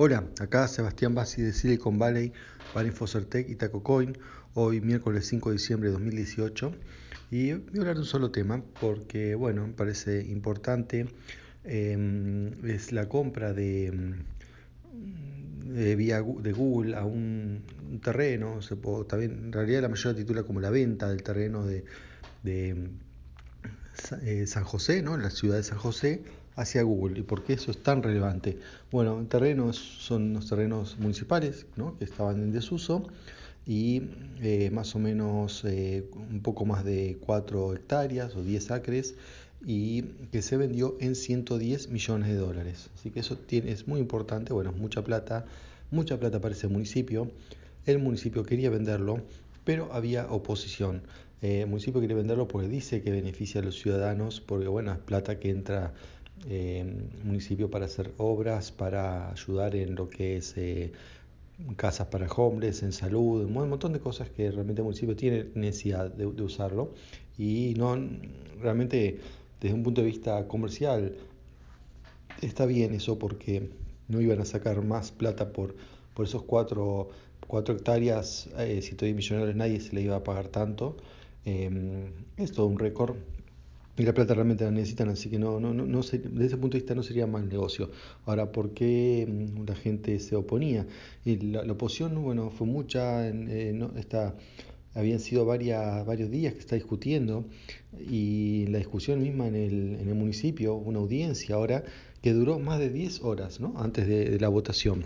Hola, acá Sebastián Bassi de Silicon Valley para Infocertec y TacoCoin, hoy miércoles 5 de diciembre de 2018. Y voy a hablar de un solo tema porque, bueno, me parece importante. Em, es la compra de, de, vía, de Google a un, terreno. También, en realidad la mayoría titula como la venta del terreno de, de eh, San José, ¿no? la ciudad de San José hacia Google. ¿Y por qué eso es tan relevante? Bueno, terrenos son los terrenos municipales ¿no? que estaban en desuso y eh, más o menos eh, un poco más de 4 hectáreas o 10 acres y que se vendió en 110 millones de dólares. Así que eso tiene, es muy importante, bueno, mucha plata, mucha plata para ese municipio. El municipio quería venderlo, pero había oposición. Eh, el municipio quiere venderlo porque dice que beneficia a los ciudadanos, porque bueno, es plata que entra eh, municipio para hacer obras, para ayudar en lo que es eh, casas para hombres, en salud, un montón de cosas que realmente el municipio tiene necesidad de, usarlo y no realmente desde un punto de vista comercial está bien eso porque no iban a sacar más plata por, por esos cuatro, cuatro hectáreas, eh, si estoy millonario nadie se le iba a pagar tanto. Eh, es todo un récord y la plata realmente la necesitan, así que no, no, no, no desde ese punto de vista no sería mal negocio. Ahora, ¿por qué mm, la gente se oponía? Y la, oposición, bueno, fue mucha, eh, no, está, habían sido varias, varios días que está discutiendo y la discusión misma en el, en el municipio, una audiencia ahora que duró más de 10 horas, ¿no? Antes de, la votación.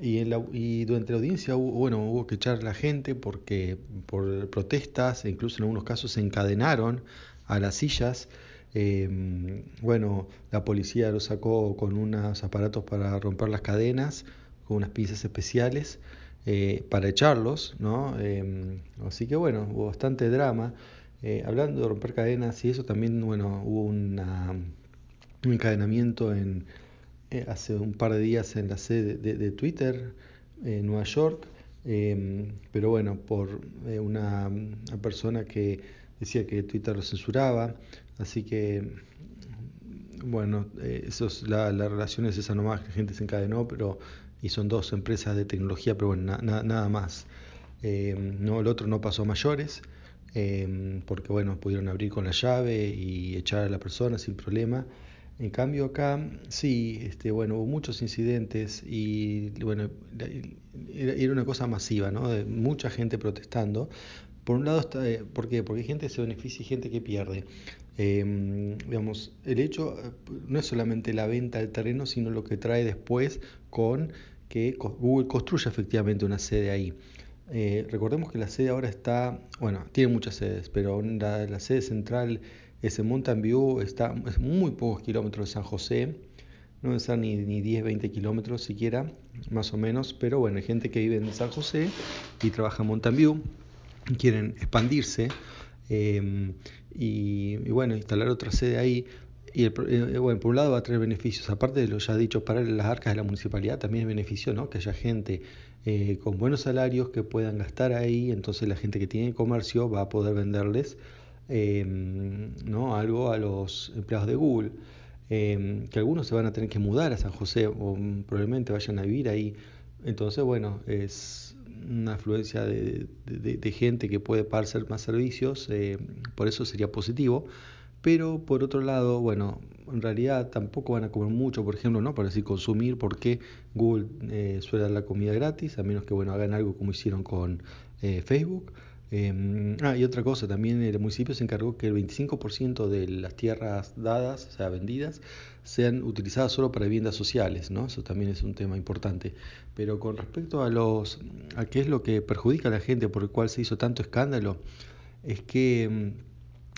Y, en la, y, durante la audiencia hubo, bueno, hubo que echar la gente porque por protestas, incluso en algunos casos se encadenaron a las sillas. Em, bueno, la policía lo sacó con unos aparatos para romper las cadenas, con unas pinzas especiales eh, para echarlos, ¿no? Em, así que bueno, hubo bastante drama. Eh, hablando de romper cadenas y eso también, bueno, hubo una, un encadenamiento en, eh, hace un par de días en la sede de, Twitter en Nueva York, em, pero bueno, por una persona que decía que Twitter lo censuraba, así que bueno, eh, eso es la, relación es esa nomás, que la gente se encadenó, pero y son dos empresas de tecnología, pero bueno, nada más. Eh, no, el otro no pasó mayores, eh, porque bueno, pudieron abrir con la llave y echar a la persona sin problema. En cambio acá sí, este, bueno, hubo muchos incidentes y bueno, era una cosa masiva, ¿no? De mucha gente protestando, por un lado, está, eh, ¿por qué? Porque hay gente que se beneficia y gente que pierde. Digamos, el hecho eh, no es solamente la venta del terreno, sino lo que trae después con que Google construya efectivamente una sede ahí. Eh, recordemos que la sede ahora está, bueno, tiene muchas sedes, pero la, sede central es en Mountain View, está es muy pocos kilómetros de San José, no debe ser ni, ni 10, 20 kilómetros siquiera, más o menos, pero bueno, hay gente que vive en San José y trabaja en Mountain View quieren expandirse em, y, bueno, instalar otra sede ahí. Y el, eh, bueno, por un lado va a traer beneficios, aparte de lo ya dicho, para las arcas de la municipalidad también es beneficio, ¿no? Que haya gente eh, con buenos salarios que puedan gastar ahí, entonces la gente que tiene comercio va a poder venderles em, ¿no? algo a los empleados de Google. Em, que algunos se van a tener que mudar a San José o probablemente vayan a vivir ahí. Entonces, bueno, es una afluencia de, gente que puede pagar más servicios, eh, por eso sería positivo. Pero por otro lado, bueno, en realidad tampoco van a comer mucho, por ejemplo, ¿no? Para decir consumir, porque Google eh, suele dar la comida gratis, a menos que bueno hagan algo como hicieron con eh, Facebook. Em, ah, y otra cosa, también el municipio se encargó que el 25% de las tierras dadas, o sea, vendidas, sean utilizadas solo para viviendas sociales, ¿no? Eso también es un tema importante. Pero con respecto a los a qué es lo que perjudica a la gente por el cual se hizo tanto escándalo, es que em,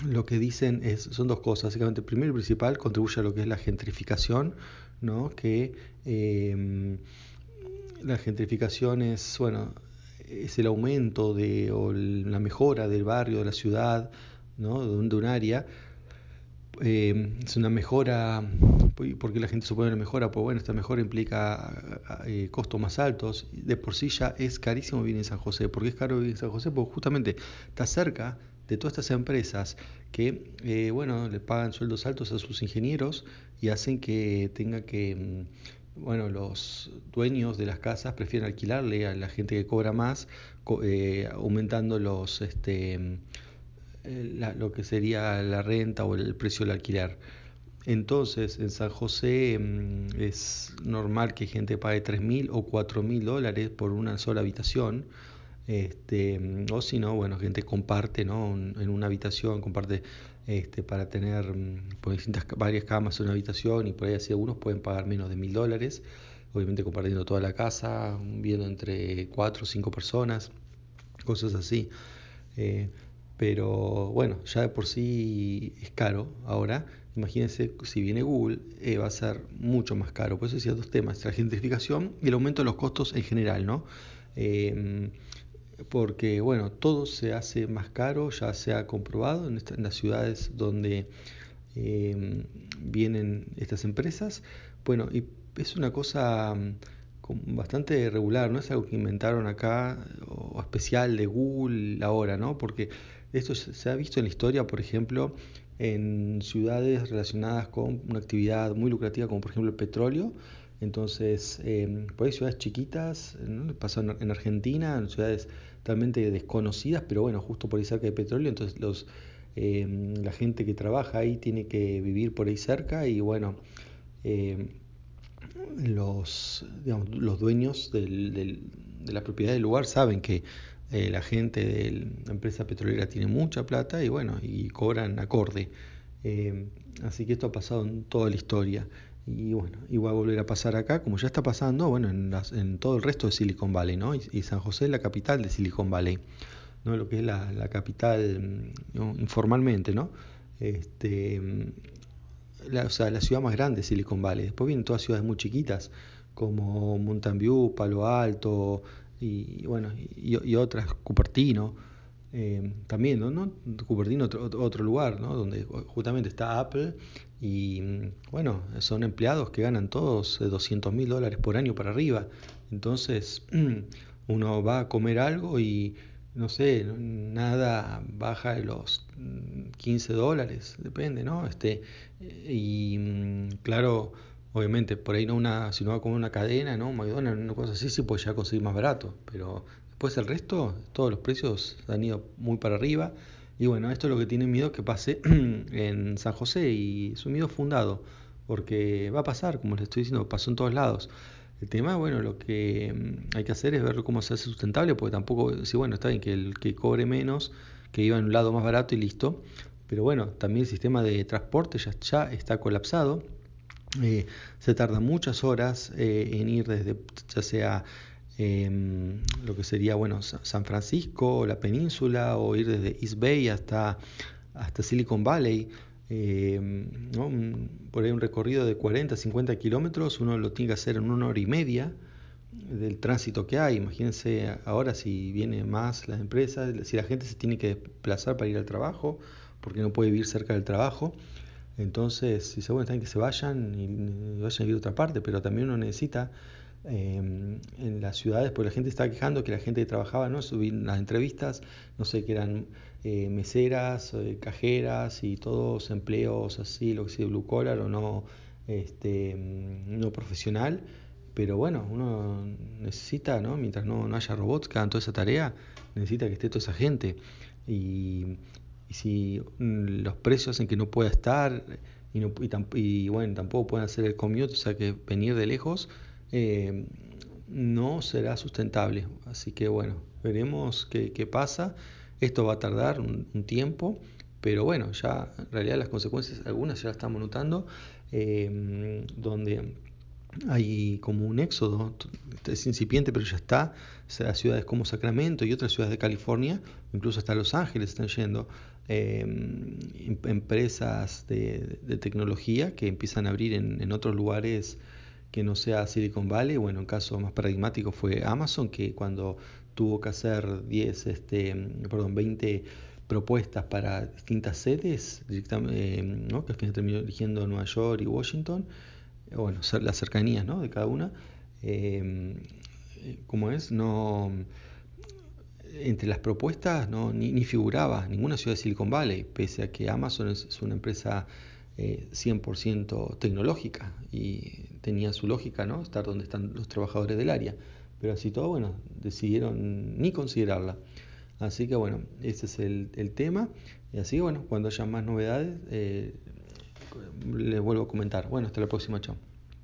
lo que dicen es, son dos cosas. Básicamente, primero y principal, contribuye a lo que es la gentrificación, ¿no? Que em, la gentrificación es, bueno, es el aumento de, o la mejora del barrio, de la ciudad, ¿no? de, un, área. Eh, es una mejora, porque la gente supone una mejora, pues bueno, esta mejora implica eh, costos más altos. De por sí ya es carísimo vivir en San José. ¿Por qué es caro vivir en San José? Porque justamente está cerca de todas estas empresas que, eh, bueno, le pagan sueldos altos a sus ingenieros y hacen que tenga que mm, bueno, los dueños de las casas prefieren alquilarle a la gente que cobra más, eh, aumentando los, este, lo que sería la renta o el precio del alquiler. Entonces, en San José mm, es normal que gente pague 3.000 o 4.000 dólares por una sola habitación. Este, o si no, bueno, gente comparte ¿no? en una habitación, comparte este, para tener mm, por distintas, varias camas en una habitación y por ahí así algunos pueden pagar menos de 1.000 dólares, obviamente compartiendo toda la casa, viendo entre 4 o 5 personas, cosas así. Eh, pero bueno, ya de por sí es caro ahora. Imagínense, si viene Google, eh, va a ser mucho más caro. Por eso decía dos temas, la gentrificación y el aumento de los costos en general, ¿no? Em, porque, bueno, todo se hace más caro, ya se ha comprobado en, las ciudades donde em, vienen estas empresas. Bueno, y es una cosa mm, bastante regular, no es algo que inventaron acá o especial de Google ahora, ¿no? Porque esto se ha visto en la historia, por ejemplo, en ciudades relacionadas con una actividad muy lucrativa como por ejemplo el petróleo. Entonces, eh, por ahí ciudades chiquitas, ¿no? pasó en, Argentina, en ciudades totalmente desconocidas, pero bueno, justo por ahí cerca de petróleo, entonces los, em, la gente que trabaja ahí tiene que vivir por ahí cerca y bueno, em, los, los dueños de la propiedad del lugar saben que eh, la gente de la empresa petrolera tiene mucha plata y bueno, y cobran acorde. Eh, así que esto ha pasado en toda la historia. Y bueno, y va a volver a pasar acá, como ya está pasando, bueno, en, todo el resto de Silicon Valley, ¿no? Y, San José es la capital de Silicon Valley, ¿no? Lo que es la, capital informalmente, ¿no? Este, la, o sea, la ciudad más grande de Silicon Valley. Después vienen todas ciudades muy chiquitas, como Mountain View, Palo Alto, y, bueno, y, otras, Cupertino, eh, también, ¿no? Cupertino, otro, otro lugar, ¿no? Donde justamente está Apple y, bueno, son empleados que ganan todos 200 mil dólares por año para arriba. Entonces, uno va a comer algo y, no sé, nada baja de los 15 dólares, depende, ¿no? Este, y, claro, Obviamente, por ahí no una, si no va a comer una cadena, ¿no? McDonald's, una cosa así, sí puede ya conseguir más barato. Pero después el resto, todos los precios han ido muy para arriba. Y bueno, esto es lo que tiene miedo que pase en San José y es un miedo fundado, porque va a pasar, como les estoy diciendo, pasó en todos lados. El tema, bueno, lo que mm, hay que hacer es ver cómo se hace sustentable, porque tampoco, si bueno, está bien que el que cobre menos, que iba en un lado más barato y listo. Pero bueno, también el sistema de transporte ya, ya está colapsado eh, se tarda muchas horas eh, en ir desde, ya sea em, lo que sería bueno San Francisco, la península, o ir desde East Bay hasta, hasta Silicon Valley. Em, por ahí un recorrido de 40, 50 kilómetros, uno lo tiene que hacer en una hora y media del tránsito que hay. Imagínense ahora si viene más la empresa, si la gente se tiene que desplazar para ir al trabajo, porque no puede vivir cerca del trabajo. Entonces, si se bueno, que se vayan y, vayan a vivir a otra parte, pero también uno necesita em, en las ciudades, porque la gente está quejando que la gente que trabajaba, ¿no? Subir las entrevistas, no sé, que eran eh, meseras, eh, cajeras y todos empleos así, lo que sea blue collar o no, este, no profesional. Pero bueno, uno necesita, ¿no? Mientras no, no haya robots que hagan toda esa tarea, necesita que esté toda esa gente. Y, y si mm, los precios hacen que no pueda estar y, no, y, bueno, tampoco pueden hacer el commute, o sea que venir de lejos, eh, no será sustentable. Así que bueno, veremos qué, qué pasa. Esto va a tardar un, tiempo, pero bueno, ya en realidad las consecuencias, algunas ya las estamos notando, eh, donde hay como un éxodo, es incipiente pero ya está, ciudades como Sacramento y otras ciudades de California, incluso hasta Los Ángeles están yendo em, empresas de, tecnología que empiezan a abrir en, otros lugares que no sea Silicon Valley, bueno, en caso más paradigmático fue Amazon, que cuando tuvo que hacer 10, este, perdón, 20 propuestas para distintas sedes, em, ¿no? que al final terminó eligiendo Nueva York y Washington, bueno, las cercanías ¿no? de cada una, em, como es, no entre las propuestas no, ni, figuraba ninguna ciudad de Silicon Valley, pese a que Amazon es, una empresa 100% eh, tecnológica y tenía su lógica, ¿no? Estar donde están los trabajadores del área. Pero así todo, bueno, decidieron ni considerarla. Así que bueno, ese es el, tema. Y así bueno, cuando haya más novedades, eh, les vuelvo a comentar. Bueno, hasta la próxima, chao.